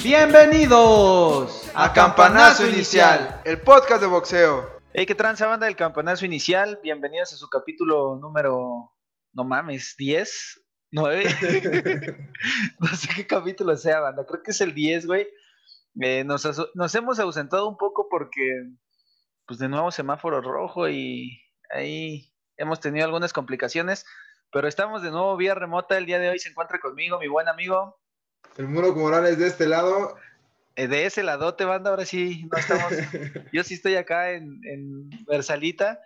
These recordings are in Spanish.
Bienvenidos a Campanazo Inicial, el podcast de boxeo. Hey, qué tranza banda del Campanazo Inicial. Bienvenidos a su capítulo número, no mames, 10, 9. no sé qué capítulo sea, banda. Creo que es el 10, güey. Eh, nos hemos ausentado un poco porque, pues de nuevo semáforo rojo y ahí hemos tenido algunas complicaciones. Pero estamos de nuevo vía remota. El día de hoy se encuentra conmigo mi buen amigo El Muro Morales de este lado. Eh, de ese ladote, banda, ahora sí, no estamos. Yo sí estoy acá en, en Versalita.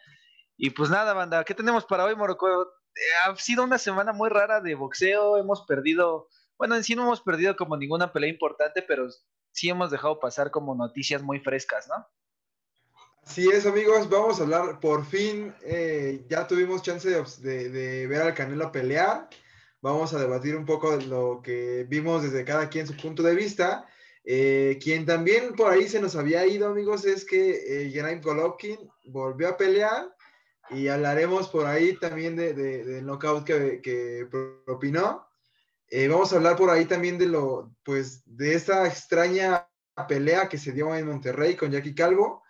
Y pues nada, banda, ¿qué tenemos para hoy, Morocco? Eh, ha sido una semana muy rara de boxeo. Hemos perdido, bueno, en sí no hemos perdido como ninguna pelea importante, pero sí hemos dejado pasar como noticias muy frescas, ¿no? Así es, amigos, vamos a hablar, por fin, eh, ya tuvimos chance de, de- de ver al Canelo pelear. Vamos a debatir un poco de lo que vimos desde cada quien su punto de vista. Eh, quien también por ahí se nos había ido, amigos, es que eh, Gennady Golovkin volvió a pelear y hablaremos por ahí también de, de- del knockout que, que propinó. Eh, vamos a hablar por ahí también de lo, pues, de esta extraña pelea que se dio en Monterrey con Jackie Calvo.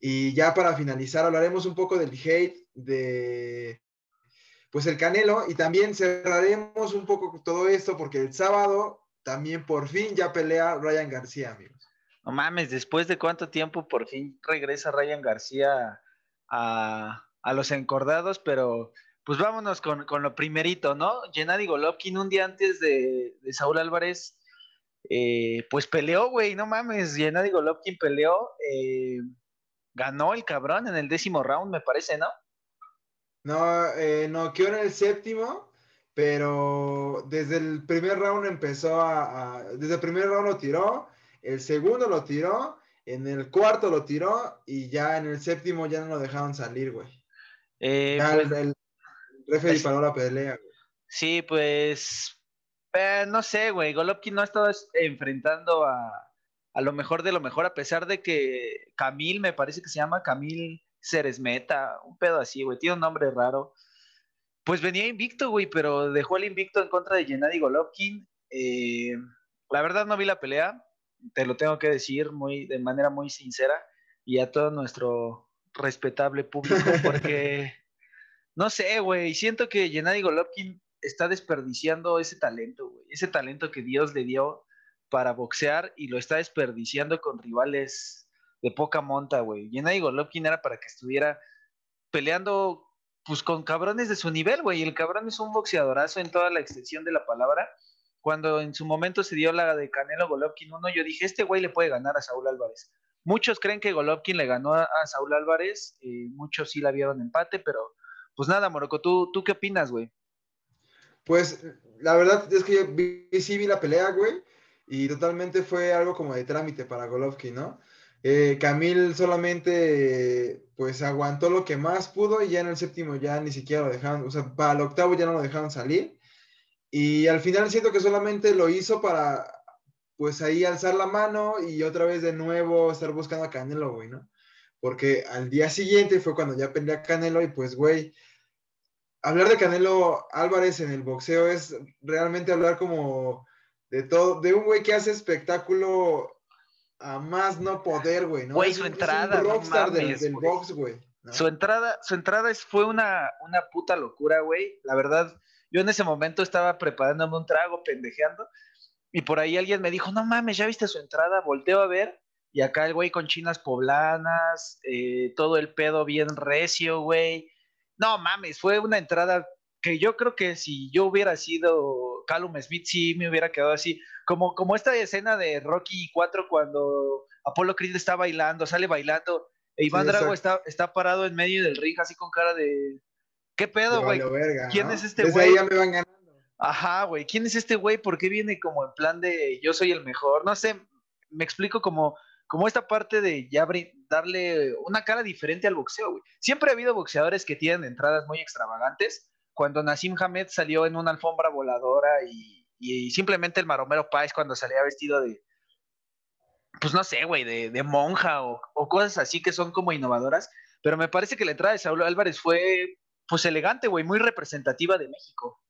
Y ya para finalizar hablaremos un poco del hate de, pues, el Canelo y también cerraremos un poco todo esto porque el sábado también por fin ya pelea Ryan García, amigos. No mames, después de cuánto tiempo por fin regresa Ryan García a, a los encordados, pero pues vámonos con, con lo primerito, ¿no? Gennady Golovkin un día antes de, de Saúl Álvarez, eh, pues peleó, güey, no mames, Gennady Golovkin peleó, eh, ganó el cabrón en el décimo round, me parece, ¿no? No, eh, no quedó en el séptimo, pero desde el primer round empezó a, a- desde el primer round lo tiró, el segundo lo tiró, en el cuarto lo tiró y ya en el séptimo ya no lo dejaron salir, güey. Eh, Ya pues, el, el referee paró la pelea, güey. Sí, pues, eh, no sé, güey, Golovkin no ha estado es- enfrentando a, a lo mejor de lo mejor, a pesar de que Camil, me parece que se llama Camil Ceresmeta, un pedo así, güey, tiene un nombre raro. Pues venía invicto, güey, pero dejó el invicto en contra de Gennady Golovkin. Eh, la verdad no vi la pelea, te lo tengo que decir muy, de manera muy sincera y a todo nuestro respetable público, porque no sé, güey, siento que Gennady Golovkin está desperdiciando ese talento, güey, ese talento que Dios le dio para boxear y lo está desperdiciando con rivales de poca monta, güey. Gennady Golovkin era para que estuviera peleando pues con cabrones de su nivel, güey. El cabrón es un boxeadorazo en toda la extensión de la palabra. Cuando en su momento se dio la de Canelo Golovkin 1, yo dije, este güey le puede ganar a Saúl Álvarez. Muchos creen que Golovkin le ganó a, Saúl Álvarez, eh, muchos sí la vieron empate, pero pues nada, Morocco, ¿tú, tú qué opinas, güey? Pues la verdad es que yo vi, sí vi la pelea, güey, y totalmente fue algo como de trámite para Golovkin, ¿no? Eh, Camil solamente, pues aguantó lo que más pudo y ya en el séptimo ya ni siquiera lo dejaron, o sea, para el octavo ya no lo dejaron salir. Y al final siento que solamente lo hizo para, pues ahí alzar la mano y otra vez de nuevo estar buscando a Canelo, güey, ¿no? Porque al día siguiente fue cuando ya pelea Canelo y pues, güey, hablar de Canelo Álvarez en el boxeo es realmente hablar como de todo, de un güey que hace espectáculo a más no poder, güey, ¿no? Güey, Es su un- es un entrada, no del, box, güey. ¿no? Su entrada, su entrada es, fue una, una puta locura, güey. La verdad, yo en ese momento estaba preparándome un trago, pendejeando, y por ahí alguien me dijo, no mames, ¿ya viste su entrada? Volteo a ver, y acá el güey con chinas poblanas, eh, todo el pedo bien recio, güey. No mames, fue una entrada que yo creo que si yo hubiera sido Callum Smith, sí me hubiera quedado así. Como, como esta escena de Rocky 4 cuando Apolo Creed está bailando, sale bailando, e Iván Sí, Drago está, está parado en medio del ring así con cara de... ¿Qué pedo, güey? ¿Quién ¿no? es este güey? ahí ya me van ganando. Ajá, güey. ¿Quién es este güey? ¿Por qué viene como en plan de yo soy el mejor? No sé, me explico como, como esta parte de ya darle una cara diferente al boxeo, güey. Siempre ha habido boxeadores que tienen entradas muy extravagantes. Cuando Nassim Hamed salió en una alfombra voladora y, simplemente el Maromero Páez cuando salía vestido de, pues no sé, güey, de, monja o, cosas así que son como innovadoras. pero me parece que la entrada de Saúl Álvarez fue, pues, elegante, güey, muy representativa de México.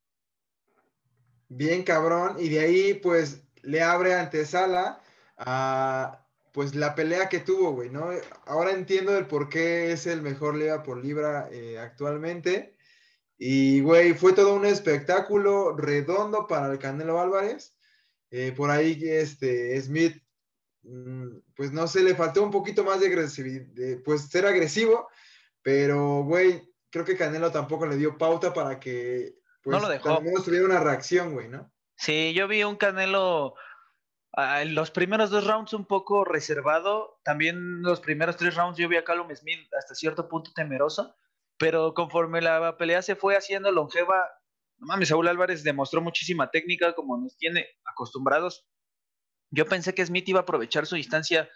Bien, cabrón, y de ahí, pues, le abre antesala a, pues, la pelea que tuvo, güey, ¿no? Ahora entiendo el por qué es el mejor libra por libra eh, actualmente. Y, güey, fue todo un espectáculo redondo para el Canelo Álvarez. Eh, por ahí, este, Smith Mm, pues no sé, le faltó un poquito más de agresividad, pues ser agresivo, pero, güey, creo que Canelo tampoco le dio pauta para que, pues, no lo dejó. tuviera una reacción, güey, ¿no? Sí, yo vi un Canelo ah, en los primeros dos rounds un poco reservado, también los primeros tres rounds yo vi a Callum Smith hasta cierto punto temeroso, pero conforme la pelea se fue haciendo longeva, no mames, Saúl Álvarez demostró muchísima técnica como nos tiene acostumbrados yo pensé que Smith iba a aprovechar su distancia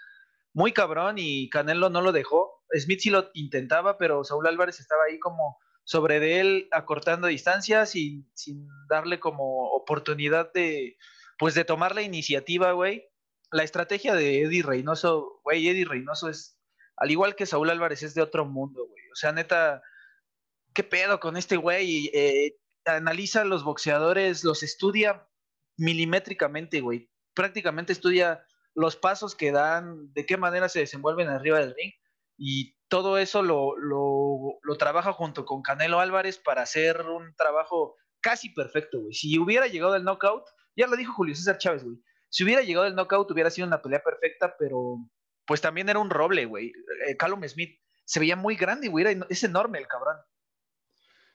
muy cabrón y Canelo no lo dejó. Smith sí lo intentaba, pero Saúl Álvarez estaba ahí como sobre de él acortando distancias y sin darle como oportunidad de pues de tomar la iniciativa, güey. La estrategia de Eddie Reynoso, güey, Eddie Reynoso es al igual que Saúl Álvarez es de otro mundo, güey. O sea, neta, ¿qué pedo con este güey? Eh, analiza los boxeadores, los estudia milimétricamente, güey prácticamente estudia los pasos que dan, de qué manera se desenvuelven arriba del ring y todo eso lo, lo, trabaja junto con Canelo Álvarez para hacer un trabajo casi perfecto, güey. Si hubiera llegado el knockout, ya lo dijo Julio César Chávez, güey. Si hubiera llegado el knockout hubiera sido una pelea perfecta, pero pues también era un roble, güey. Eh, Callum Smith se veía muy grande, güey. es enorme el cabrón.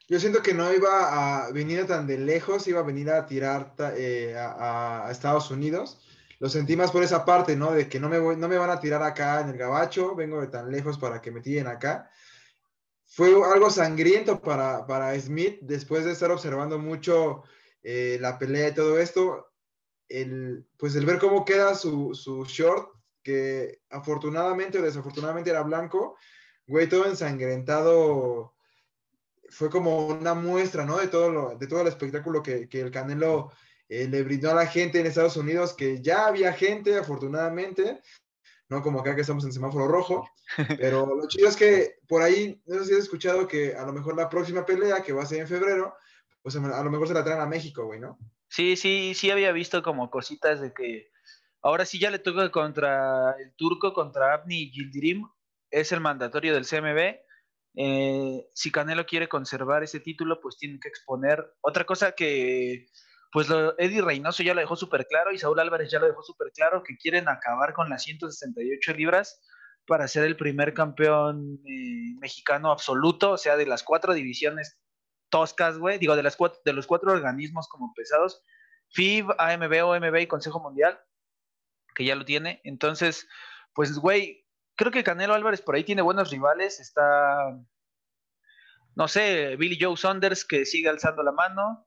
Yo siento que no iba a venir tan de lejos, iba a venir a tirar eh, a, Estados Unidos. Lo sentí más por esa parte, ¿no? De que no me, no me van a tirar acá en el gabacho, vengo de tan lejos para que me tiren acá. Fue algo sangriento para, para Smith después de estar observando mucho eh, la pelea y todo esto. El, pues el ver cómo queda su, su short, que afortunadamente o desafortunadamente era blanco, güey, todo ensangrentado fue como una muestra, ¿no? De todo, lo, de todo el espectáculo que, el Canelo eh, le brindó a la gente en Estados Unidos, que ya había gente, afortunadamente, no como acá que estamos en semáforo rojo, pero lo chido es que por ahí, no sé si has escuchado que a lo mejor la próxima pelea, que va a ser en febrero, pues a lo mejor se la traen a México, güey, ¿no? Sí, sí, sí había visto como cositas de que ahora sí ya le toca contra el turco, contra Abni Gildirim, es el mandatorio del CMB, eh, si Canelo quiere conservar ese título, pues tiene que exponer. Otra cosa que, pues lo, Eddie Reynoso ya lo dejó súper claro y Saúl Álvarez ya lo dejó súper claro, que quieren acabar con las 168 libras para ser el primer campeón eh, mexicano absoluto, o sea, de las cuatro divisiones toscas, güey, digo, de, las cuatro, de los cuatro organismos como pesados, FIB, AMB, OMB y Consejo Mundial, que ya lo tiene. Entonces, pues, güey, creo que Canelo Álvarez por ahí tiene buenos rivales. Está, no sé, Billy Joe Saunders que sigue alzando la mano.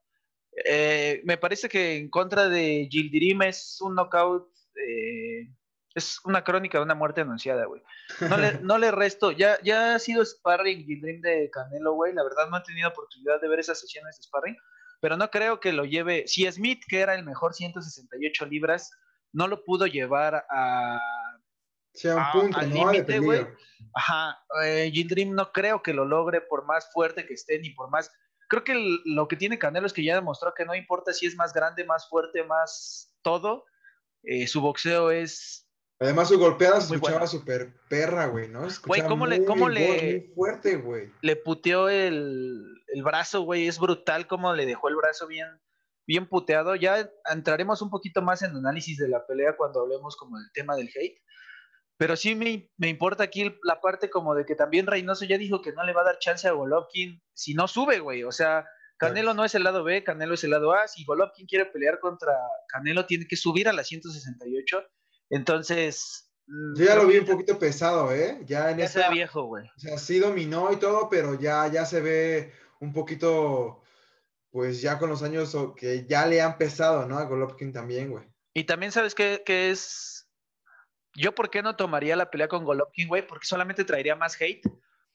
Eh, me parece que en contra de Gildirim es un knockout, eh, es una crónica de una muerte anunciada, güey. No le, no le resto, ya, ya ha sido sparring Gildirim de Canelo, güey. La verdad no he tenido oportunidad de ver esas sesiones de sparring, pero no creo que lo lleve. Si Smith, que era el mejor 168 libras, no lo pudo llevar a sea un punto, al límite, güey. Ajá, eh, Dream no creo que lo logre por más fuerte que esté, ni por más. Creo que lo que tiene Canelo es que ya demostró que no importa si es más grande, más fuerte, más todo. Eh, su boxeo es. Además, su golpeada se escuchaba súper perra, güey, ¿no? Güey, ¿cómo le. Cómo le fuerte, güey. Le puteó el, el brazo, güey. Es brutal cómo le dejó el brazo bien, bien puteado. Ya entraremos un poquito más en análisis de la pelea cuando hablemos como del tema del hate pero sí me, importa aquí la parte como de que también Reynoso ya dijo que no le va a dar chance a Golovkin si no sube, güey. O sea, Canelo no es el lado B, Canelo es el lado A. Si Golovkin quiere pelear contra Canelo, tiene que subir a la 168. Entonces. Mm, Yo ya lo vi un poquito pesado, ¿eh? Ya en ya esa, viejo, güey. O sea, sí dominó y todo, pero ya, ya se ve un poquito, pues ya con los años que ya le han pesado, ¿no? A Golovkin también, güey. Y también sabes que, que es yo, ¿por qué no tomaría la pelea con Golovkin, güey? Porque solamente traería más hate.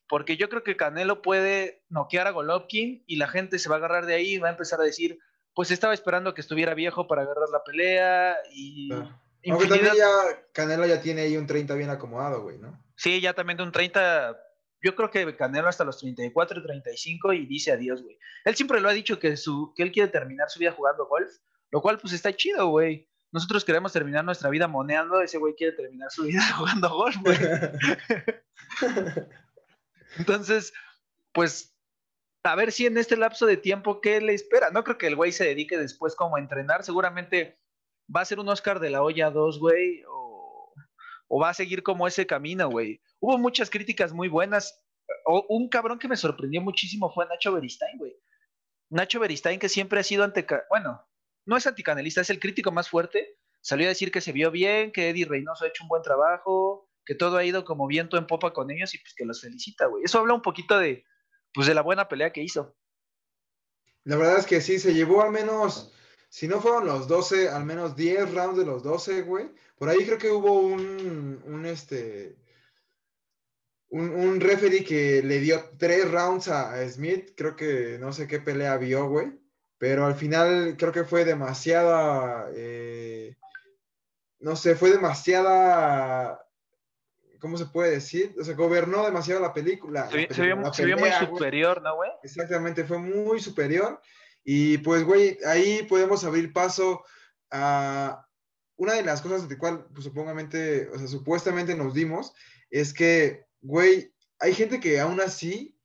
Porque yo creo que Canelo puede noquear a Golovkin y la gente se va a agarrar de ahí y va a empezar a decir, pues estaba esperando que estuviera viejo para agarrar la pelea y... Aunque también ya Canelo ya tiene ahí un 30 bien acomodado, güey, ¿no? Sí, ya también de un 30 yo creo que Canelo hasta los 34, 35 y dice adiós, güey. Él siempre lo ha dicho que, su, que él quiere terminar su vida jugando golf, lo cual pues está chido, güey. Nosotros queremos terminar nuestra vida moneando, ese güey quiere terminar su vida jugando golf, güey. Entonces, pues a ver si en este lapso de tiempo, ¿qué le espera? No creo que el güey se dedique después como a entrenar, seguramente va a ser un Oscar de la olla 2, güey, o, o, va a seguir como ese camino, güey. Hubo muchas críticas muy buenas. O, un cabrón que me sorprendió muchísimo fue Nacho Beristain, güey. Nacho Beristain, que siempre ha sido ante... Bueno, no es anticanelista, es el crítico más fuerte. Salió a decir que se vio bien, que Eddie Reynoso ha hecho un buen trabajo, que todo ha ido como viento en popa con ellos y pues que los felicita, güey. Eso habla un poquito de, pues de la buena pelea que hizo. La verdad es que sí, se llevó al menos, si no fueron los 12, al menos 10 rounds de los 12, güey. Por ahí creo que hubo un, un este, un, un referee que le dio tres rounds a, Smith. Creo que no sé qué pelea vio, güey. Pero al final creo que fue demasiada, eh, no sé, fue demasiada ¿cómo se puede decir? O sea, gobernó demasiado la película. Se, vio, muy superior, ¿no, güey? Exactamente, fue muy superior. Y pues, güey, ahí podemos abrir paso a una de las cosas de cual, pues, supongamente, o sea, supuestamente nos dimos, es que, güey, hay gente que aún así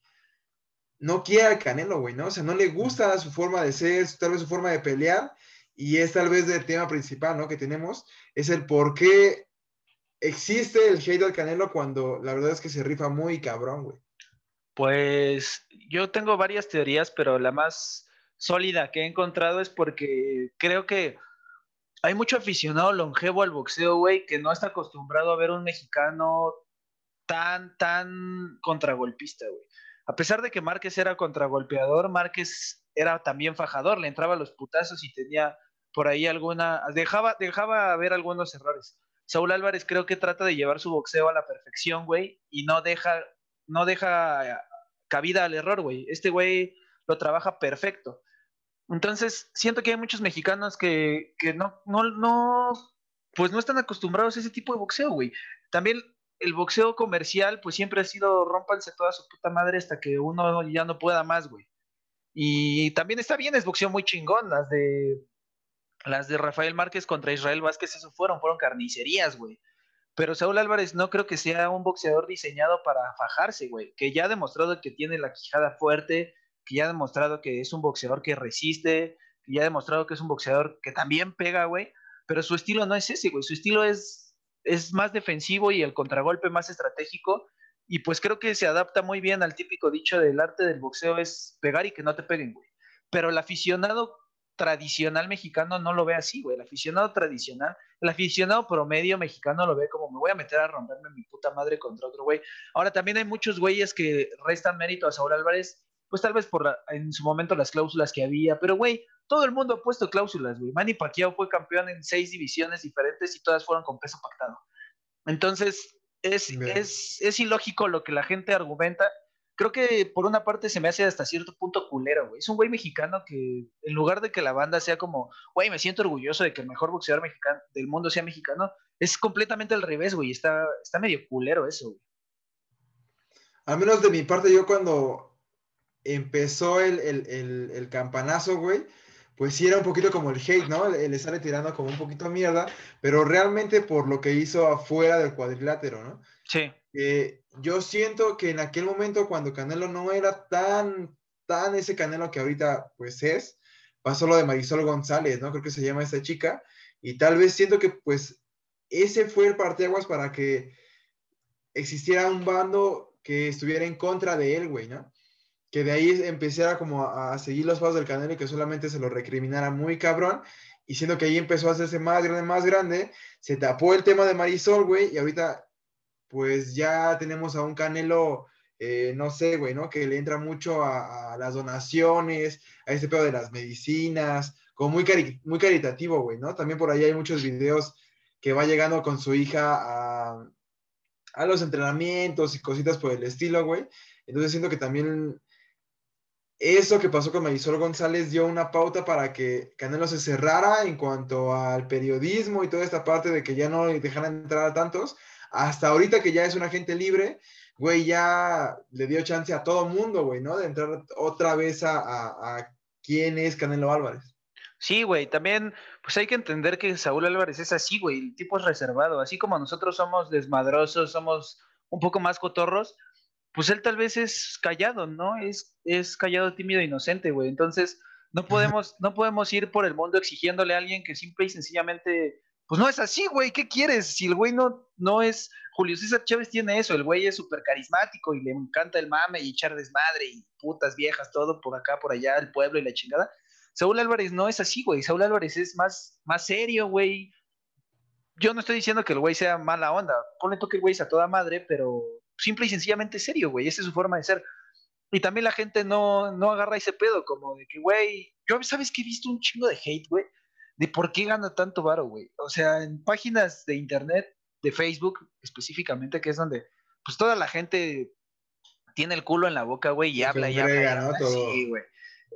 no quiere al Canelo, güey, ¿no? O sea, no le gusta su forma de ser, tal vez su forma de pelear, y es tal vez el tema principal, ¿no? Que tenemos, es el por qué existe el hate al Canelo cuando la verdad es que se rifa muy cabrón, güey? Pues yo tengo varias teorías, pero la más sólida que he encontrado es porque creo que hay mucho aficionado longevo al boxeo, güey, que no está acostumbrado a ver un mexicano tan, tan contragolpista, güey. A pesar de que Márquez era contragolpeador, Márquez era también fajador, le entraba los putazos y tenía por ahí alguna, dejaba, dejaba ver algunos errores. Saúl Álvarez creo que trata de llevar su boxeo a la perfección, güey, y no deja, no deja cabida al error, güey. Este güey lo trabaja perfecto. Entonces, siento que hay muchos mexicanos que, que no, no, no, pues no están acostumbrados a ese tipo de boxeo, güey. También el boxeo comercial, pues siempre ha sido rompanse toda su puta madre hasta que uno ya no pueda más, güey. Y también está bien, es boxeo muy chingón, las de las de Rafael Márquez contra Israel Vázquez, eso fueron, fueron carnicerías, güey. Pero Saúl Álvarez no creo que sea un boxeador diseñado para fajarse, güey. Que ya ha demostrado que tiene la quijada fuerte, que ya ha demostrado que es un boxeador que resiste, que ya ha demostrado que es un boxeador que también pega, güey. Pero su estilo no es ese, güey. Su estilo es, es más defensivo y el contragolpe más estratégico. Y pues creo que se adapta muy bien al típico dicho del arte del boxeo es pegar y que no te peguen, güey. Pero el aficionado tradicional mexicano no lo ve así, güey. El aficionado tradicional, el aficionado promedio mexicano lo ve como me voy a meter a romperme mi puta madre contra otro güey. Ahora también hay muchos güeyes que restan mérito a Saúl Álvarez, pues tal vez por en su momento las cláusulas que había, pero güey, todo el mundo ha puesto cláusulas, güey. Manny Pacquiao fue campeón en seis divisiones diferentes y todas fueron con peso pactado. Entonces, es, es, es ilógico lo que la gente argumenta creo que por una parte se me hace hasta cierto punto culero, güey. Es un güey mexicano que en lugar de que la banda sea como, güey, me siento orgulloso de que el mejor boxeador mexicano del mundo sea mexicano, es completamente al revés, güey. Está, está medio culero eso, güey. Al menos de mi parte, yo cuando empezó el, el, campanazo, güey, pues sí era un poquito como el hate, ¿no? Le sale tirando como un poquito mierda, pero realmente por lo que hizo afuera del cuadrilátero, ¿no? Sí. Eh, yo siento que en aquel momento cuando Canelo no era tan, tan ese Canelo que ahorita pues es, pasó lo de Marisol González, ¿no? Creo que se llama esta chica, y tal vez siento que pues ese fue el parteaguas para que existiera un bando que estuviera en contra de él, güey, ¿no? Que de ahí empezara como a, seguir los pasos del Canelo y que solamente se lo recriminara muy cabrón, y siendo que ahí empezó a hacerse más grande, más grande, se tapó el tema de Marisol, güey, y ahorita pues ya tenemos a un Canelo, eh, no sé, güey, ¿no? Que le entra mucho a, las donaciones, a ese pedo de las medicinas, como muy, muy caritativo, güey, ¿no? También por ahí hay muchos videos que va llegando con su hija a, a los entrenamientos y cositas por el estilo, güey. Entonces siento que también eso que pasó con Marisol González dio una pauta para que Canelo se cerrara en cuanto al periodismo y toda esta parte de que ya no dejaran entrar a tantos, hasta ahorita que ya es un agente libre, güey, ya le dio chance a todo mundo, güey, ¿no? De entrar otra vez a, a, quién es Canelo Álvarez. Sí, güey, también, pues hay que entender que Saúl Álvarez es así, güey, el tipo es reservado, así como nosotros somos desmadrosos, somos un poco más cotorros, pues él tal vez es callado, ¿no? Es, es callado, tímido, inocente, güey. Entonces, no podemos, no podemos ir por el mundo exigiéndole a alguien que simple y sencillamente, pues no es así, güey, ¿qué quieres? Si el güey no, no es, Julio César Chávez tiene eso, el güey es súper carismático y le encanta el mame y echar desmadre y putas viejas, todo por acá, por allá, el pueblo y la chingada Saúl Álvarez no es así, güey. Saúl Álvarez es más, más serio, güey. Yo no estoy diciendo que el güey sea mala onda. Ponle que el güey es a toda madre, pero simple y sencillamente serio, güey. Esa es su forma de ser. Y también la gente no, no agarra ese pedo, como de que, güey, yo, ¿sabes que he visto un chingo de hate, güey? De por qué gana tanto varo, güey. O sea, en páginas de internet, de Facebook específicamente, que es donde, pues toda la gente tiene el culo en la boca, güey, y habla y habla. Sí, güey.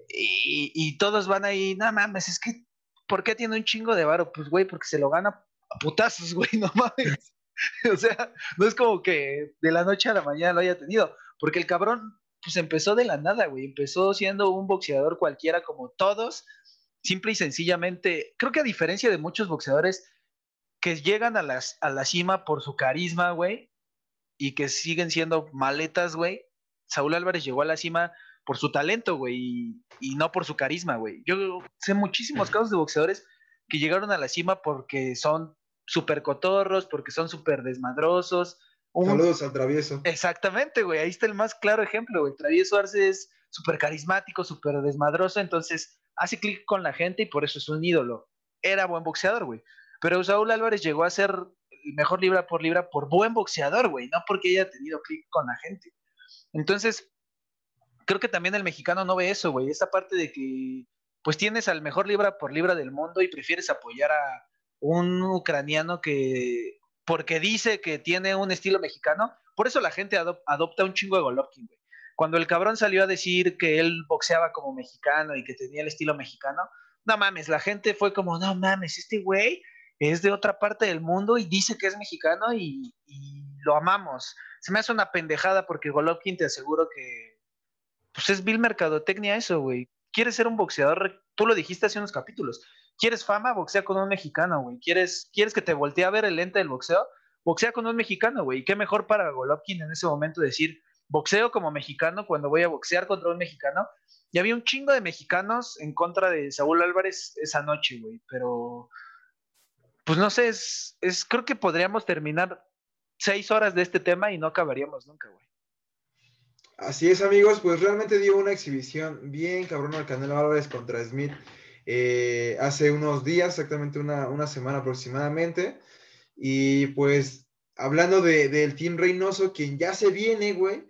Y, todos van ahí, no mames, es que, ¿por qué tiene un chingo de varo? Pues, güey, porque se lo gana a putazos, güey, no mames. o sea, no es como que de la noche a la mañana lo haya tenido, porque el cabrón, pues empezó de la nada, güey, empezó siendo un boxeador cualquiera como todos, simple y sencillamente, creo que a diferencia de muchos boxeadores que llegan a, las, a la cima por su carisma, güey, y que siguen siendo maletas, güey, Saúl Álvarez llegó a la cima por su talento, güey, y, no por su carisma, güey. Yo sé muchísimos casos de boxeadores que llegaron a la cima porque son súper cotorros, porque son súper desmadrosos. Saludos al travieso. Exactamente, güey. Ahí está el más claro ejemplo, güey. Travieso Arce es súper carismático, súper desmadroso, entonces hace clic con la gente y por eso es un ídolo. Era buen boxeador, güey. Pero Saúl Álvarez llegó a ser el mejor libra por libra por buen boxeador, güey, no porque haya tenido clic con la gente. Entonces, creo que también el mexicano no ve eso, güey. Esa parte de que, pues tienes al mejor libra por libra del mundo y prefieres apoyar a un ucraniano que, porque dice que tiene un estilo mexicano, por eso la gente adopta un chingo de Golovkin, güey. Cuando el cabrón salió a decir que él boxeaba como mexicano y que tenía el estilo mexicano, no mames, la gente fue como, no mames, este güey es de otra parte del mundo y dice que es mexicano y, lo amamos. Se me hace una pendejada porque Golovkin te aseguro que pues es vil mercadotecnia eso, güey. ¿Quieres ser un boxeador? Tú lo dijiste hace unos capítulos. ¿Quieres fama? Boxea con un mexicano, güey. ¿Quieres, ¿Quieres que te voltee a ver el lente del boxeo? Boxea con un mexicano, güey. ¿Qué mejor para Golovkin en ese momento decir, boxeo como mexicano cuando voy a boxear contra un mexicano? Y había un chingo de mexicanos en contra de Saúl Álvarez esa noche, güey. Pero, pues no sé, es, es, creo que podríamos terminar seis horas de este tema y no acabaríamos nunca, güey. Así es, amigos, pues realmente dio una exhibición bien cabrón al Canelo Álvarez contra Smith eh, hace unos días, exactamente una, semana aproximadamente. Y pues hablando del Team Reynoso, quien ya se viene, güey,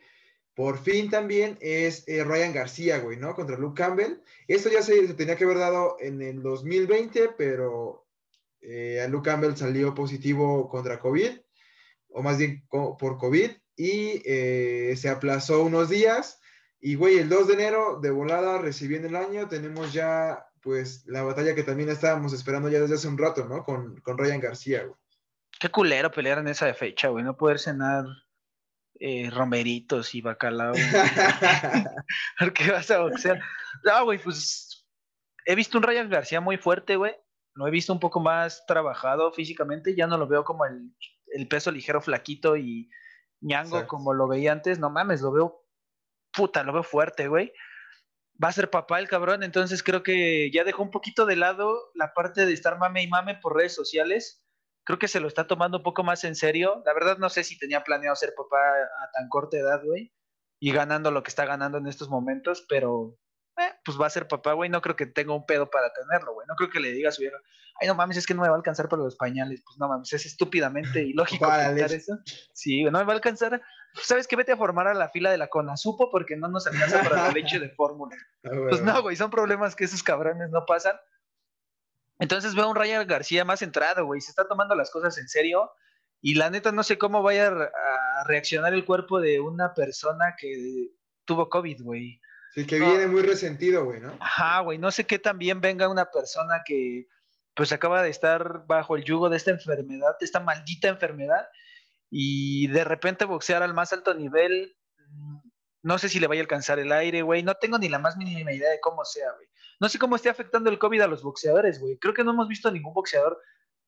por fin también es eh, Ryan García, güey, ¿no? Contra Luke Campbell. Esto ya se, tenía que haber dado en el 2020, pero eh, Luke Campbell salió positivo contra COVID, o más bien por COVID y se aplazó unos días. Y, güey, el 2 de enero, de volada, recibiendo el año, tenemos ya, pues, la batalla que también estábamos esperando ya desde hace un rato, ¿no? Con, con Ryan García, güey. Qué culero pelear en esa fecha, güey. No poder cenar eh, romeritos y bacalao. qué vas a boxear. No, güey, pues, he visto un Ryan García muy fuerte, güey. Lo he visto un poco más trabajado físicamente. Ya no lo veo como el, el peso ligero flaquito y ñango como lo veía antes, no mames, lo veo, puta, lo veo fuerte, güey. Va a ser papá el cabrón, entonces creo que ya dejó un poquito de lado la parte de estar mame y mame por redes sociales. Creo que se lo está tomando un poco más en serio. La verdad no sé si tenía planeado ser papá a tan corta edad, güey, y ganando lo que está ganando en estos momentos, pero eh, pues va a ser papá, güey, no creo que tenga un pedo para tenerlo, güey. No creo que le diga a su vieja, ay, no mames, es que no me va a alcanzar para los pañales. Pues no mames, es estúpidamente ilógico pensar eso. Sí, no me va a alcanzar. ¿Sabes qué? Vete a formar a la fila de la Conasupo porque no nos alcanza para la leche de fórmula. Ah, pues no, güey, son problemas que esos cabrones no pasan. Entonces veo a un Ryan García más centrado, güey, se está tomando las cosas en serio. Y la neta no sé cómo vaya a reaccionar el cuerpo de una persona que tuvo COVID, güey. Sí, que viene muy resentido, güey, ¿no? Ajá, güey, no sé qué también venga una persona que pues acaba de estar bajo el yugo de esta enfermedad, de esta maldita enfermedad, y de repente boxear al más alto nivel, mm, no sé si le vaya a alcanzar el aire, güey. No tengo ni la más mínima idea de cómo sea, güey. No sé cómo esté afectando el COVID a los boxeadores, güey. Creo que no hemos visto a ningún boxeador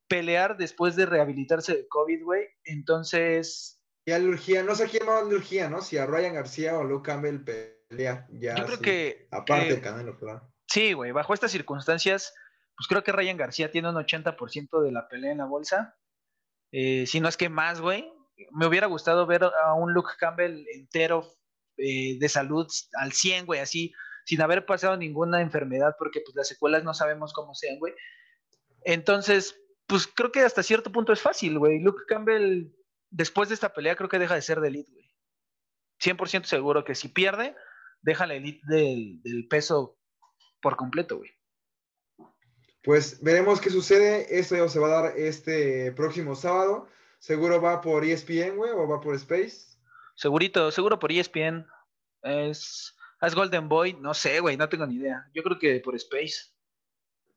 pelear después de rehabilitarse de COVID, güey. Entonces. Y a no sé quién más Lurgía, ¿no? Si a Ryan García o Luke Campbell pelea ya. Yo creo que. Aparte Canelo, claro. Sí, güey. Bajo estas circunstancias, pues creo que Ryan García tiene un 80% de la pelea en la bolsa. Eh, si no es que más, güey. Me hubiera gustado ver a un Luke Campbell entero eh, de salud al 100, güey, así, sin haber pasado ninguna enfermedad, porque pues las secuelas no sabemos cómo sean, güey. Entonces, pues creo que hasta cierto punto es fácil, güey. Luke Campbell, después de esta pelea, creo que deja de ser de elite, güey. 100% seguro que si pierde, deja la elite del, del peso por completo, güey. Pues veremos qué sucede. Esto se va a dar este próximo sábado. Seguro va por ESPN, güey, o va por Space. Segurito, seguro por ESPN. Es, es Golden Boy, no sé, güey, no tengo ni idea. Yo creo que por Space.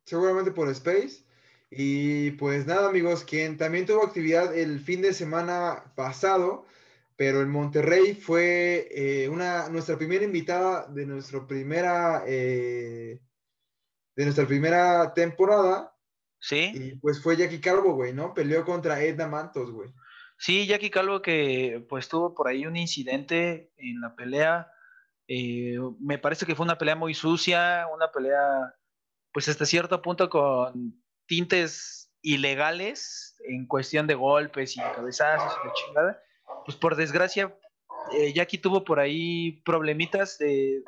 Seguramente por Space. Y pues nada, amigos, quien también tuvo actividad el fin de semana pasado, pero en Monterrey fue eh, una, nuestra primera invitada de nuestra primera, eh, de nuestra primera temporada. Sí. Y pues fue Jackie Calvo, güey, ¿no? Peleó contra Edna Mantos, güey. Sí, Jackie Calvo que pues tuvo por ahí un incidente en la pelea. Eh, me parece que fue una pelea muy sucia, una pelea pues hasta cierto punto con tintes ilegales en cuestión de golpes y cabezazos y la chingada, pues por desgracia, eh, Jackie tuvo por ahí problemitas de,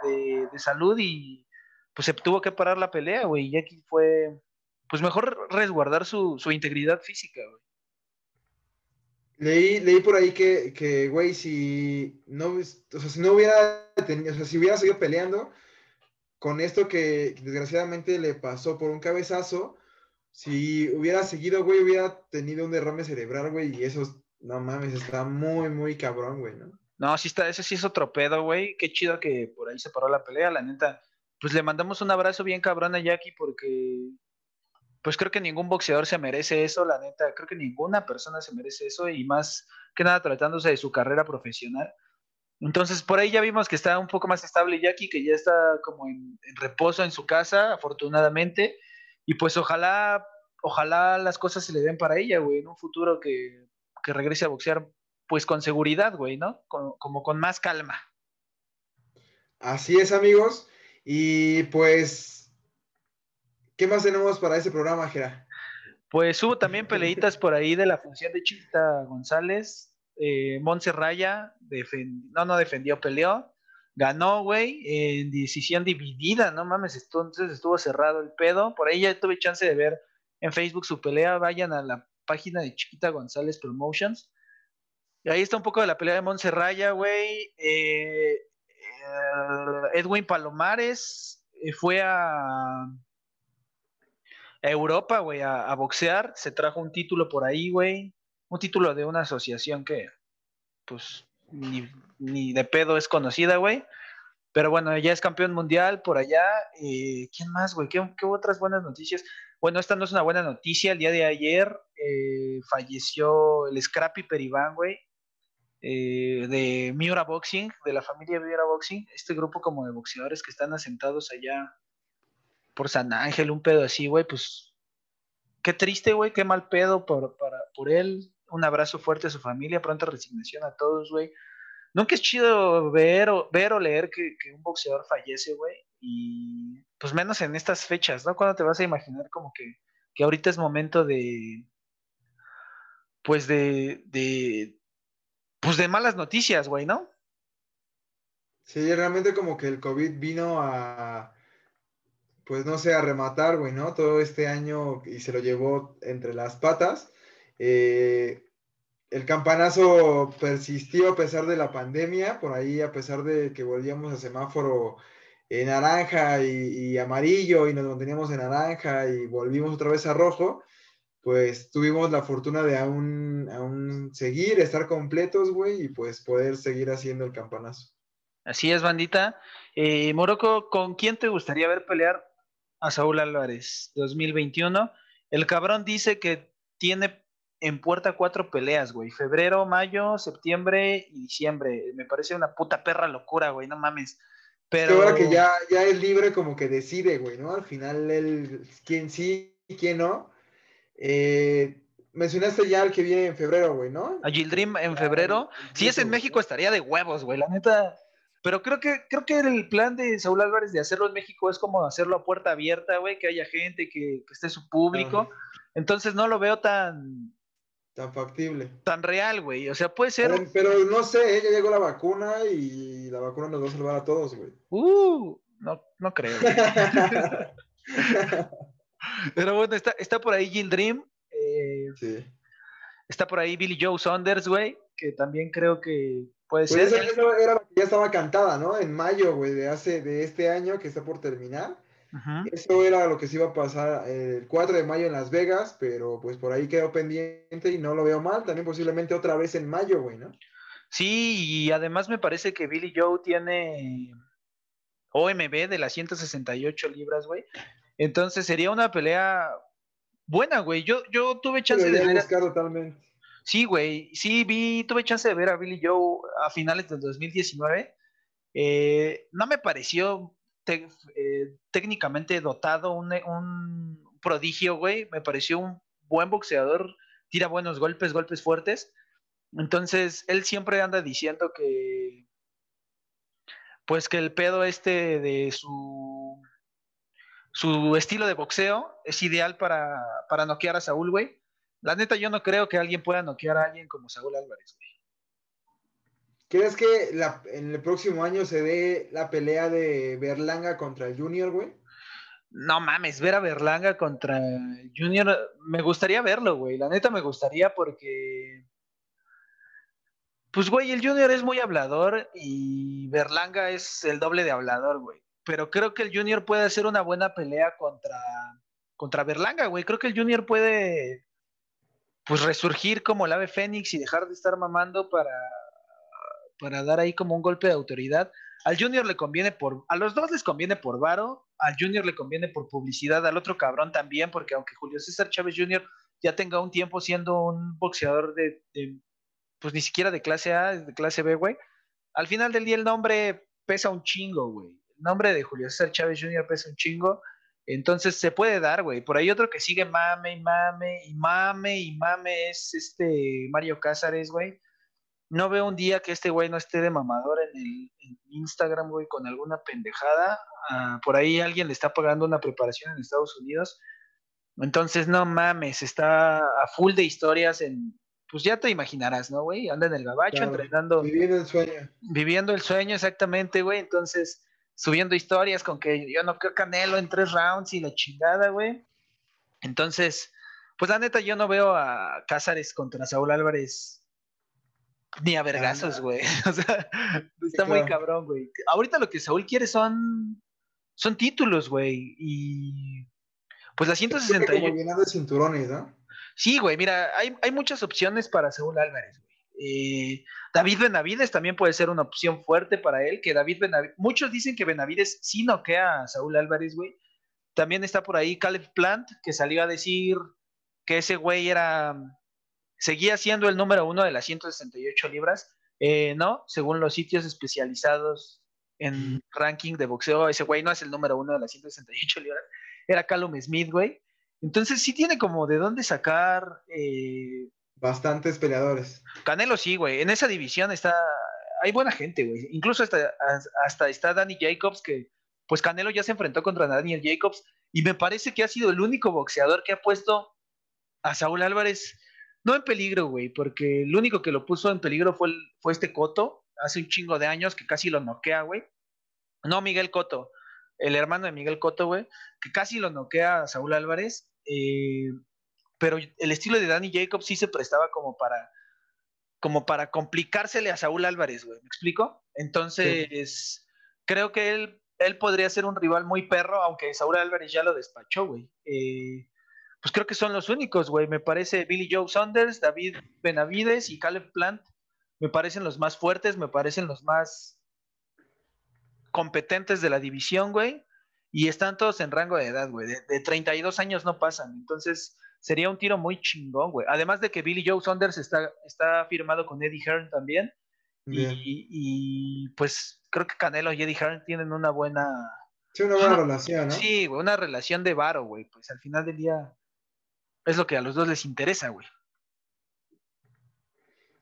salud y pues se tuvo que parar la pelea, güey. Jackie fue, pues mejor resguardar su, integridad física, güey. Leí, leí por ahí que, güey, si no, o sea, si no hubiera tenido, o sea, si hubiera seguido peleando con esto que desgraciadamente le pasó por un cabezazo, si hubiera seguido, güey, hubiera tenido un derrame cerebral, güey, y eso, no mames, está muy, muy cabrón, güey, ¿no? No, sí está, ese sí es otro pedo, güey. Qué chido que por ahí se paró la pelea, la neta. Pues le mandamos un abrazo bien cabrón a Jackie porque, pues creo que ningún boxeador se merece eso, la neta. Creo que ninguna persona se merece eso y más que nada tratándose de su carrera profesional. Entonces, por ahí ya vimos que está un poco más estable Jackie, que ya está como en reposo en su casa, afortunadamente. Y pues ojalá, ojalá las cosas se le den para ella, güey, en un futuro que, regrese a boxear, pues con seguridad, güey, ¿no? como con más calma. Así es, amigos. Y pues, ¿qué más tenemos para ese programa, Jera? Pues hubo también peleitas por ahí de la función de Chita González. Eh, Montse Raya, no, no defendió, peleó ganó, güey, en decisión dividida, no mames, entonces estuvo cerrado el pedo. Por ahí ya tuve chance de ver en Facebook su pelea. Vayan a la página de Chiquita González Promotions. Y ahí está un poco de la pelea de Montserraya, güey. Eh, eh, Edwin Palomares eh, fue a, Europa, güey, a, boxear. Se trajo un título por ahí, güey. Un título de una asociación que, pues, ni, de pedo es conocida, güey. Pero bueno, ya es campeón mundial por allá. ¿Quién más, güey? ¿Qué, otras buenas noticias? Bueno, esta no es una buena noticia. El día de ayer eh, falleció el Scrappy Peribán, güey, eh, de Miura Boxing, de la familia Miura Boxing. Este grupo como de boxeadores que están asentados allá por San Ángel, un pedo así, güey, pues qué triste, güey, qué mal pedo por, para, por él un abrazo fuerte a su familia, pronta resignación a todos, güey. Nunca es chido ver o, ver o leer que, un boxeador fallece, güey. Y pues menos en estas fechas, ¿no? Cuando te vas a imaginar como que, que ahorita es momento de, pues de, de, pues de malas noticias, güey, ¿no? Sí, realmente como que el COVID vino a, pues no sé, a rematar, güey, ¿no? Todo este año y se lo llevó entre las patas. Eh, el campanazo persistió a pesar de la pandemia, por ahí a pesar de que volvíamos a semáforo en naranja y, amarillo y nos manteníamos en naranja y volvimos otra vez a rojo, pues tuvimos la fortuna de aún, seguir, estar completos, güey, y pues poder seguir haciendo el campanazo. Así es, bandita. Eh, Morocco, ¿con quién te gustaría ver pelear a Saúl Álvarez 2021? El cabrón dice que tiene en puerta cuatro peleas, güey. Febrero, mayo, septiembre y diciembre. Me parece una puta perra locura, güey, no mames. Pero... ahora que ya, ya es libre como que decide, güey, ¿no? Al final él, quién sí y quién no. Eh, mencionaste ya el que viene en febrero, güey, ¿no? A Gildrim en febrero. Si es en México estaría de huevos, güey, la neta. Pero creo que, creo que el plan de Saúl Álvarez de hacerlo en México es como hacerlo a puerta abierta, güey, que haya gente, que, esté su público. Entonces no lo veo tan... Tan factible. Tan real, güey. O sea, puede ser... Pero, no sé, ya llegó la vacuna y la vacuna nos va a salvar a todos, güey. Uh, no, no creo. pero bueno, está, está por ahí Jill Dream. Eh, sí. Está por ahí Billy Joe Saunders, güey, que también creo que puede pues ser. era, ya estaba cantada, ¿no? En mayo, güey, de hace, de este año que está por terminar. Eso era lo que se iba a pasar el 4 de mayo en Las Vegas, pero pues por ahí quedó pendiente y no lo veo mal. También posiblemente otra vez en mayo, güey, ¿no? Sí, y además me parece que Billy Joe tiene OMB de las 168 libras, güey. Entonces sería una pelea buena, güey. Yo, yo tuve chance de ver. Totalmente. Sí, güey. Sí, vi, tuve chance de ver a Billy Joe a finales del 2019. Eh, no me pareció eh, técnicamente dotado, un, prodigio, güey. Me pareció un buen boxeador, tira buenos golpes, golpes fuertes. Entonces, él siempre anda diciendo que, pues que el pedo este de su, su estilo de boxeo es ideal para, para noquear a Saúl, güey. La neta, yo no creo que alguien pueda noquear a alguien como Saúl Álvarez, güey. ¿Crees que en el próximo año se dé la pelea de Berlanga contra el Junior, güey? No mames, ver a Berlanga contra Junior, me gustaría verlo, güey. La neta me gustaría porque. Pues, güey, el Junior es muy hablador y Berlanga es el doble de hablador, güey. Pero creo que el Junior puede hacer una buena pelea contra, contra Berlanga, güey. Creo que el Junior puede, pues, resurgir como el ave fénix y dejar de estar mamando para para dar ahí como un golpe de autoridad. Al Junior le conviene por, a los dos les conviene por varo, al Junior le conviene por publicidad, al otro cabrón también, porque aunque Julio César Chávez Jr. ya tenga un tiempo siendo un boxeador de, pues ni siquiera de clase A, de clase B, güey, al final del día el nombre pesa un chingo, güey. El nombre de Julio César Chávez Jr. pesa un chingo. Entonces se puede dar, güey. Por ahí otro que sigue mame y mame y mame y mame es este Mario Cázares, güey no veo un día que este güey no esté de mamador en el Instagram, güey, con alguna pendejada. Ah, por ahí alguien le está pagando una preparación en Estados Unidos. Entonces, no mames, está a full de historias en, pues ya te imaginarás, ¿no, güey? Anda en el gabacho entrenando. Viviendo el sueño. Viviendo el sueño, exactamente, güey. Entonces, subiendo historias con que yo no creo Canelo en tres rounds y la chingada, güey. Entonces, pues la neta, yo no veo a Cázares contra Saúl Álvarez ni a vergazos, güey. O sea, está muy cabrón, güey. Ahorita lo que Saúl quiere son, son títulos, güey. Y pues la 168. Como llenando de cinturones, ¿no? Sí, güey, mira, hay, hay muchas opciones para Saúl Álvarez, güey. Eh, David Benavides también puede ser una opción fuerte para él, que David Benavides, muchos dicen que Benavides sí noquea a Saúl Álvarez, güey. También está por ahí Caleb Plant, que salió a decir que ese güey era seguía siendo el número uno de las 168 libras, eh, ¿no? Según los sitios especializados en ranking de boxeo, ese güey no es el número uno de las 168 libras, era Callum Smith, güey. Entonces sí tiene como de dónde sacar... Eh, Bastantes peleadores. Canelo sí, güey. En esa división está... Hay buena gente, güey. Incluso hasta, hasta está Danny Jacobs, que pues Canelo ya se enfrentó contra Daniel Jacobs y me parece que ha sido el único boxeador que ha puesto a Saúl Álvarez no en peligro, güey, porque el único que lo puso en peligro fue, fue este Coto, hace un chingo de años que casi lo noquea, güey. No, Miguel Coto, el hermano de Miguel Coto, güey, que casi lo noquea a Saúl Álvarez. Eh, pero el estilo de Danny Jacobs sí se prestaba como para como para complicársele a Saúl Álvarez, güey, ¿me explico? Entonces, creo que él, él podría ser un rival muy perro, aunque Saúl Álvarez ya lo despachó, güey. Eh, pues creo que son los únicos, güey. Me parece Billy Joe Saunders, David Benavides y Caleb Plant. Me parecen los más fuertes, me parecen los más competentes de la división, güey. Y están todos en rango de edad, güey. De, 32 años no pasan. Entonces, sería un tiro muy chingón, güey. Además de que Billy Joe Saunders está, está firmado con Eddie Hearn también. Y, y, pues creo que Canelo y Eddie Hearn tienen una buena. Sí, una buena relación, ¿no? Sí, güey, una relación de varo, güey. Pues al final del día es lo que a los dos les interesa, güey.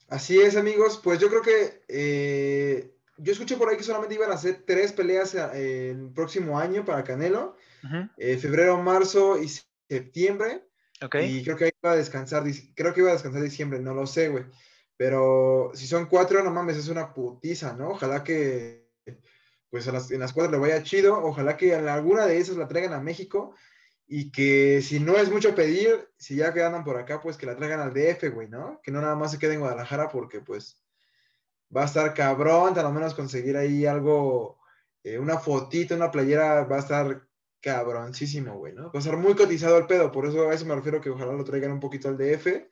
Así es, amigos. Pues yo creo que eh, yo escuché por ahí que solamente iban a hacer tres peleas eh, el próximo año para Canelo. Eh, febrero, marzo y septiembre. Y creo que iba a descansar, creo que iba a descansar diciembre, no lo sé, güey. Pero si son cuatro, no mames, es una putiza, ¿no? Ojalá que, pues en las cuatro le vaya chido. Ojalá que en alguna de esas la traigan a México. Y que si no es mucho pedir, si ya que andan por acá, pues que la traigan al DF, güey, ¿no? Que no nada más se quede en Guadalajara porque, pues, va a estar cabrón, tal menos conseguir ahí algo, eh, una fotita, una playera, va a estar cabroncísimo, güey, ¿no? Va a estar muy cotizado el pedo, por eso a eso me refiero que ojalá lo traigan un poquito al DF.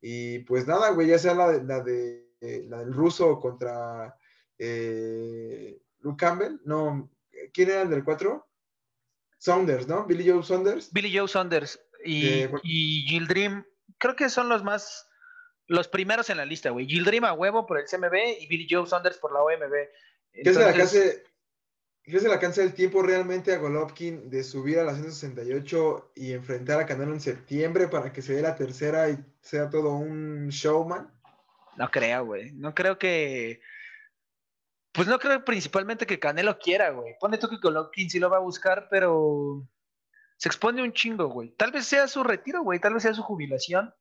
Y pues nada, güey, ya sea la, de, la del ruso contra eh, Luke Campbell, no, ¿quién era el del 4? Saunders, ¿no? Billy Joe Saunders. Billy Joe Saunders y, y Jill Dream, creo que son los más los primeros en la lista, güey. Dream a huevo por el CMB y Billy Joe Saunders por la OMB. ¿Qué se le alcance, ¿Qué se alcance el tiempo realmente a Golovkin de subir a la 168 y enfrentar a Canelo en septiembre para que se dé la tercera y sea todo un showman? No creo, güey. No creo que. Pues no creo principalmente que Canelo quiera, güey. Pone tú que Golovkin sí lo va a buscar, pero se expone un chingo, güey. Tal vez sea su retiro, güey. Tal vez sea su jubilación.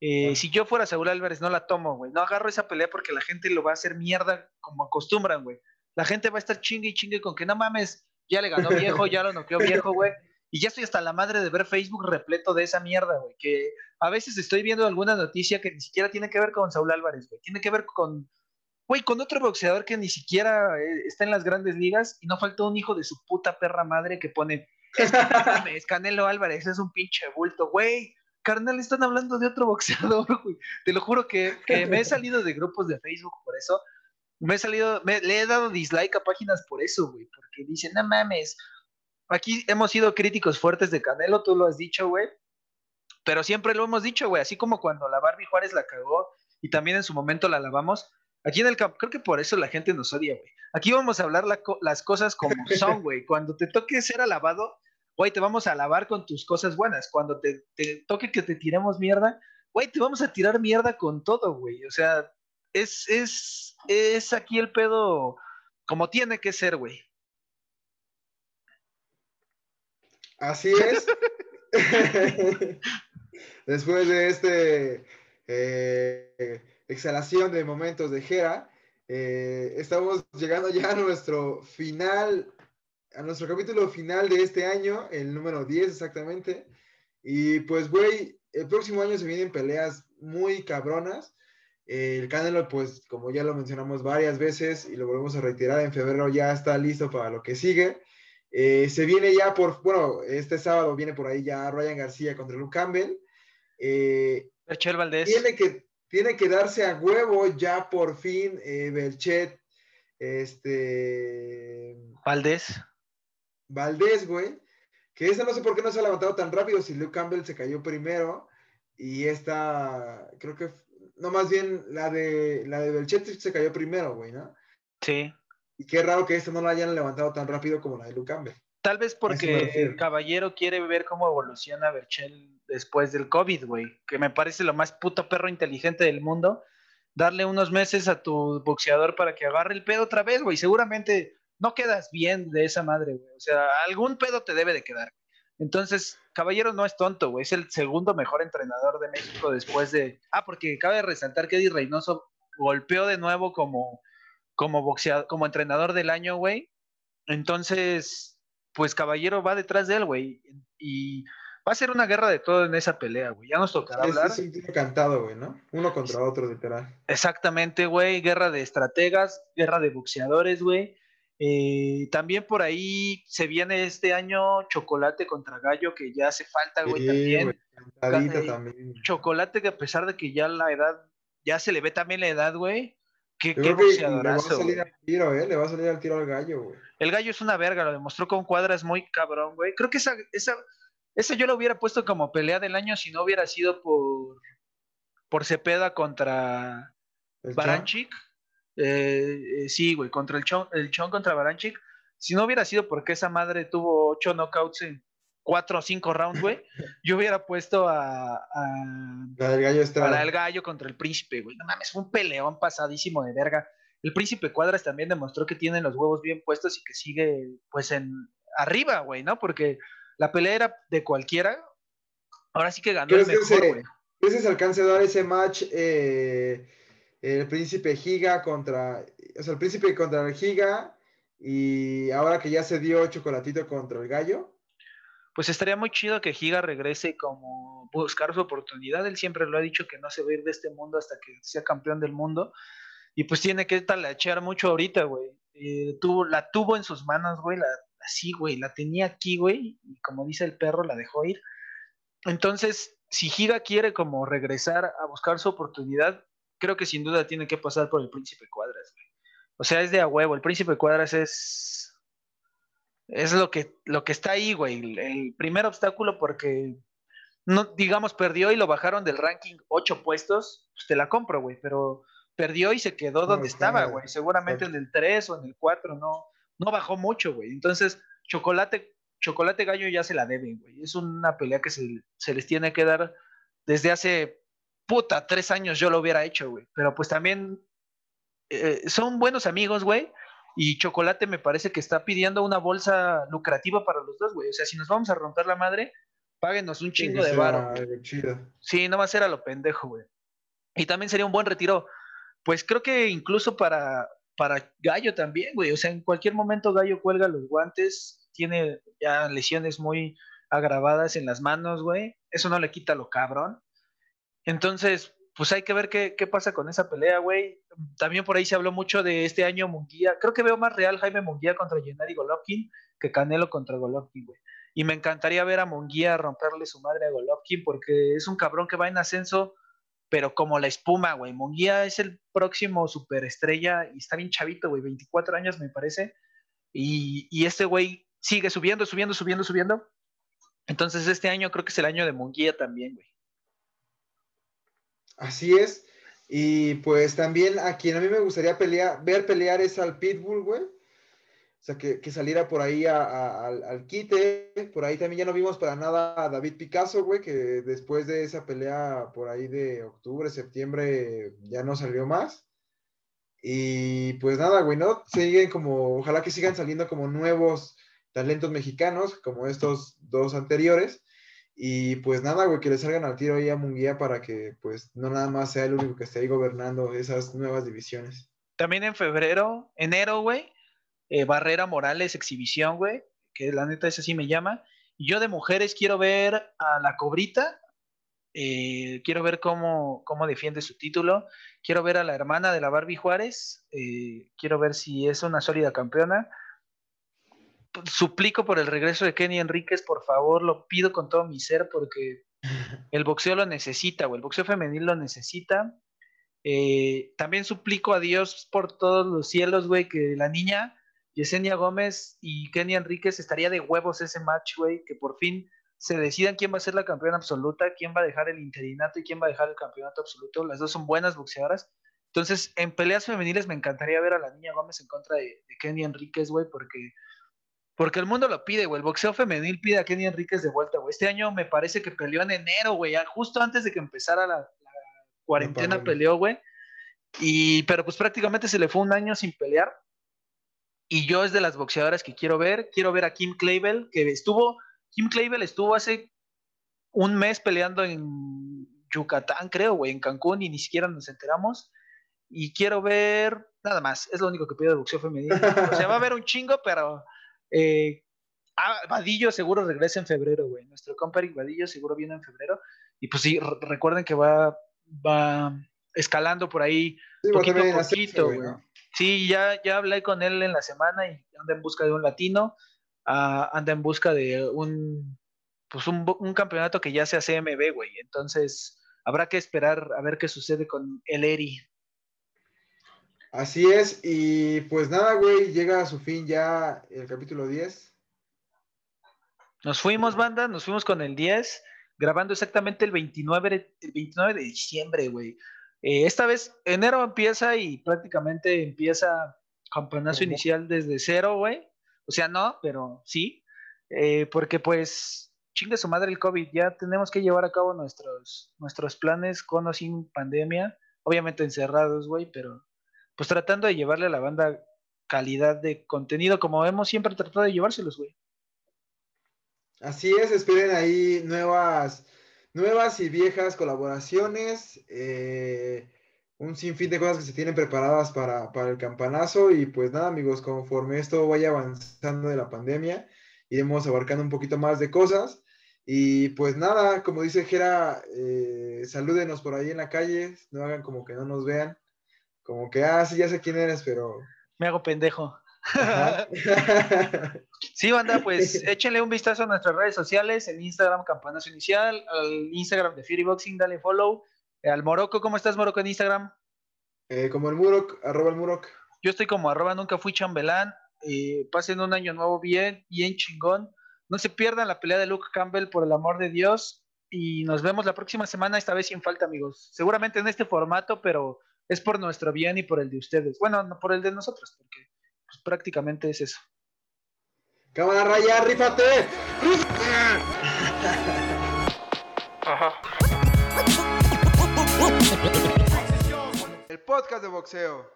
Eh, si yo fuera Saúl Álvarez, no la tomo, güey. No agarro esa pelea porque la gente lo va a hacer mierda como acostumbran, güey. La gente va a estar chingue y chingue con que no mames, ya le ganó viejo, ya lo noqueó viejo, güey. Y ya estoy hasta la madre de ver Facebook repleto de esa mierda, güey. Que a veces estoy viendo alguna noticia que ni siquiera tiene que ver con Saúl Álvarez, güey. Tiene que ver con, güey, con otro boxeador que ni siquiera eh, está en las grandes ligas y no falta un hijo de su puta perra madre que pone, es Canelo Álvarez, es un pinche bulto, güey carnal, están hablando de otro boxeador, güey. Te lo juro que, me he salido de grupos de Facebook por eso. Me he salido, le he dado dislike a páginas por eso, güey. Porque dicen, no mames. Aquí hemos sido críticos fuertes de Canelo, tú lo has dicho, güey. Pero siempre lo hemos dicho, güey. Así como cuando la Barbie Juárez la cagó y también en su momento la lavamos. Aquí en el campo, creo que por eso la gente nos odia, güey. Aquí vamos a hablar las cosas como son, güey. Cuando te toque ser alabado, güey, te vamos a alabar con tus cosas buenas. Cuando te, toque que te tiremos mierda, güey, te vamos a tirar mierda con todo, güey. O sea, es, es, es aquí el pedo como tiene que ser, güey. Así es. Después de este eh, exhalación de momentos de Jera, eh, estamos llegando ya a nuestro final a nuestro capítulo final de este año, el número 10 exactamente. Y pues, güey, el próximo año se vienen peleas muy cabronas. El Canelo, pues, como ya lo mencionamos varias veces y lo volvemos a reiterar, en febrero ya está listo para lo que sigue. Eh, se viene ya por, bueno, este sábado viene por ahí ya Ryan García contra Luke Campbell. Eh, Valdés. Tiene que, tiene que darse a huevo ya por fin eh, Belchet, este... Valdés. Valdés, güey, que esa no sé por qué no se ha levantado tan rápido si Luke Campbell se cayó primero y esta, creo que, no, más bien la de, la de Belchet se cayó primero, güey, ¿no? Sí. Y qué raro que esta no la hayan levantado tan rápido como la de Luke Campbell. Tal vez porque el caballero quiere ver cómo evoluciona Berchel después del COVID, güey. Que me parece lo más puto perro inteligente del mundo. Darle unos meses a tu boxeador para que agarre el pedo otra vez, güey. Seguramente no quedas bien de esa madre, güey. O sea, algún pedo te debe de quedar. Entonces, Caballero no es tonto, güey. Es el segundo mejor entrenador de México después de. Ah, porque cabe resaltar que Eddie Reynoso golpeó de nuevo como, como boxeador, como entrenador del año, güey. Entonces, pues Caballero va detrás de él, güey. Y va a ser una guerra de todo en esa pelea, güey. Ya nos tocará hablar. Un cantado, güey, ¿no? Uno contra otro, literal. Exactamente, güey. Guerra de estrategas, guerra de boxeadores, güey. Eh, también por ahí se viene este año Chocolate contra Gallo, que ya hace falta, güey, también. también. Chocolate que a pesar de que ya la edad, ya se le ve también la edad, güey. Qué, qué le va a salir al tiro, eh, le va a salir al tiro al gallo, güey. El gallo es una verga, lo demostró con cuadras muy cabrón, güey. Creo que esa, esa, Eso yo lo hubiera puesto como pelea del año si no hubiera sido por, por Cepeda contra Baranchik. Eh, eh, sí, güey, contra el Chon, el Chon contra Baranchik. Si no hubiera sido porque esa madre tuvo ocho knockouts en cuatro o cinco rounds, güey, yo hubiera puesto a, gallo para el gallo contra el príncipe, güey. No mames, fue un peleón pasadísimo de verga. El príncipe Cuadras también demostró que tiene los huevos bien puestos y que sigue, pues, en arriba, güey, ¿no? Porque la pelea era de cualquiera. Ahora sí que ganó el mejor, güey. ¿Crees se alcance a dar ese match eh, el príncipe Giga contra, o sea, el príncipe contra el Giga y ahora que ya se dio chocolatito contra el gallo? Pues estaría muy chido que Giga regrese como buscar su oportunidad. Él siempre lo ha dicho que no se va a ir de este mundo hasta que sea campeón del mundo. Y pues tiene que talachear mucho ahorita, güey. Eh, tuvo, la tuvo en sus manos, güey. La, así, güey. La tenía aquí, güey. Y como dice el perro, la dejó ir. Entonces, si Giga quiere como regresar a buscar su oportunidad, creo que sin duda tiene que pasar por el Príncipe Cuadras, güey. O sea, es de a huevo. El Príncipe Cuadras es es lo que, lo que está ahí, güey. El, primer obstáculo porque, no, digamos, perdió y lo bajaron del ranking ocho puestos, pues te la compro, güey, pero perdió y se quedó donde estaba, güey. Seguramente en el 3 o en el 4 no, no bajó mucho, güey. Entonces, Chocolate, Chocolate Gallo ya se la deben, güey. Es una pelea que se, se les tiene que dar desde hace, puta, tres años yo lo hubiera hecho, güey. Pero pues también eh, son buenos amigos, güey y Chocolate me parece que está pidiendo una bolsa lucrativa para los dos, güey. O sea, si nos vamos a romper la madre, páguenos un chingo de varo. Sí, no va a ser a lo pendejo, güey. Y también sería un buen retiro. Pues creo que incluso para, para Gallo también, güey. O sea, en cualquier momento Gallo cuelga los guantes, tiene ya lesiones muy agravadas en las manos, güey. Eso no le quita lo cabrón. Entonces, pues hay que ver qué, pasa con esa pelea, güey. También por ahí se habló mucho de este año Munguía. Creo que veo más real Jaime Munguía contra Gennady Golovkin que Canelo contra Golovkin, güey. Y me encantaría ver a Munguía romperle su madre a Golovkin porque es un cabrón que va en ascenso, pero como la espuma, güey. Munguía es el próximo superestrella y está bien chavito, güey. 24 años me parece. Y, y este güey sigue subiendo, subiendo, subiendo, subiendo. Entonces este año creo que es el año de Munguía también, güey. Así es. Y pues también a quien a mí me gustaría pelear, ver pelear es al Pitbull, güey. O sea, que, saliera por ahí al, quite. Por ahí también ya no vimos para nada a David Picasso, güey, que después de esa pelea por ahí de octubre, septiembre, ya no salió más. Y pues nada, güey, ¿no? Siguen como, ojalá que sigan saliendo como nuevos talentos mexicanos, como estos dos anteriores. Y pues nada, güey, que le salgan al tiro ahí a Munguía para que pues no nada más sea el único que esté ahí gobernando esas nuevas divisiones. También en febrero, enero, güey, eh, Barrera Morales, exhibición, güey, que la neta es así me llama. Yo de mujeres quiero ver a la Cobrita, eh, quiero ver cómo, cómo defiende su título, quiero ver a la hermana de la Barbie Juárez, eh, quiero ver si es una sólida campeona suplico por el regreso de Kenny Enríquez, por favor, lo pido con todo mi ser porque el boxeo lo necesita, o el boxeo femenil lo necesita. Eh, también suplico a Dios por todos los cielos, güey, que la niña Yesenia Gómez y Kenny Enríquez estaría de huevos ese match, güey, que por fin se decidan quién va a ser la campeona absoluta, quién va a dejar el interinato y quién va a dejar el campeonato absoluto. Las dos son buenas boxeadoras. Entonces, en peleas femeniles me encantaría ver a la niña Gómez en contra de, de Kenny Enríquez, güey, porque porque el mundo lo pide, güey. El boxeo femenil pide a Kenny Enríquez de vuelta, güey. Este año me parece que peleó en enero, güey. Justo antes de que empezara la, cuarentena peleó, güey. Y, pero pues prácticamente se le fue un año sin pelear. Y yo es de las boxeadoras que quiero ver. Quiero ver a Kim Clavel, que estuvo, Kim Clavel estuvo hace un mes peleando en Yucatán, creo, güey, en Cancún, y ni siquiera nos enteramos. Y quiero ver, nada más, es lo único que pido de boxeo femenino. O sea, va a haber un chingo, pero eh, ah, Vadillo seguro regresa en febrero, güey. Nuestro compadre Vadillo seguro viene en febrero. Y pues sí, recuerden que va, va escalando por ahí poquito a poquito, güey. Sí, ya, ya hablé con él en la semana y anda en busca de un latino, ah, anda en busca de un, pues un, un, campeonato que ya sea CMB, güey. Entonces, habrá que esperar a ver qué sucede con el Eri. Así es, y pues nada, güey, llega a su fin ya el capítulo 10. Nos fuimos, banda, nos fuimos con el 10, grabando exactamente el 29 de, el 29 de diciembre, güey. Eh, esta vez enero empieza y prácticamente empieza campanazo inicial desde cero, güey. O sea, no, pero sí. Eh, porque pues, chingue su madre el COVID, ya tenemos que llevar a cabo nuestros, nuestros planes con o sin pandemia. Obviamente encerrados, güey, pero pues tratando de llevarle a la banda calidad de contenido como hemos siempre tratado de llevárselos, güey. Así es, esperen ahí nuevas, nuevas y viejas colaboraciones, eh, un sinfín de cosas que se tienen preparadas para, el campanazo y pues nada amigos, conforme esto vaya avanzando de la pandemia, iremos abarcando un poquito más de cosas y pues nada, como dice Jera, eh, salúdenos por ahí en la calle, no hagan como que no nos vean, como que, ah, sí, ya sé quién eres, pero... Me hago pendejo. sí, banda, pues échenle un vistazo a nuestras redes sociales, en Instagram Campanazo Inicial, al Instagram de Fury Boxing, dale follow. Eh, al Morocco, ¿cómo estás, Morocco, en Instagram? Eh, como el Muroc, arroba el Muroc. Yo estoy como arroba nunca fui chambelán. Eh, pasen un año nuevo bien, bien chingón. No se pierdan la pelea de Luke Campbell, por el amor de Dios. Y nos vemos la próxima semana, esta vez sin falta, amigos. Seguramente en este formato, pero es por nuestro bien y por el de ustedes. Bueno, no por el de nosotros, porque pues prácticamente es eso. Cámara raya, rífate. Ajá. El podcast de boxeo.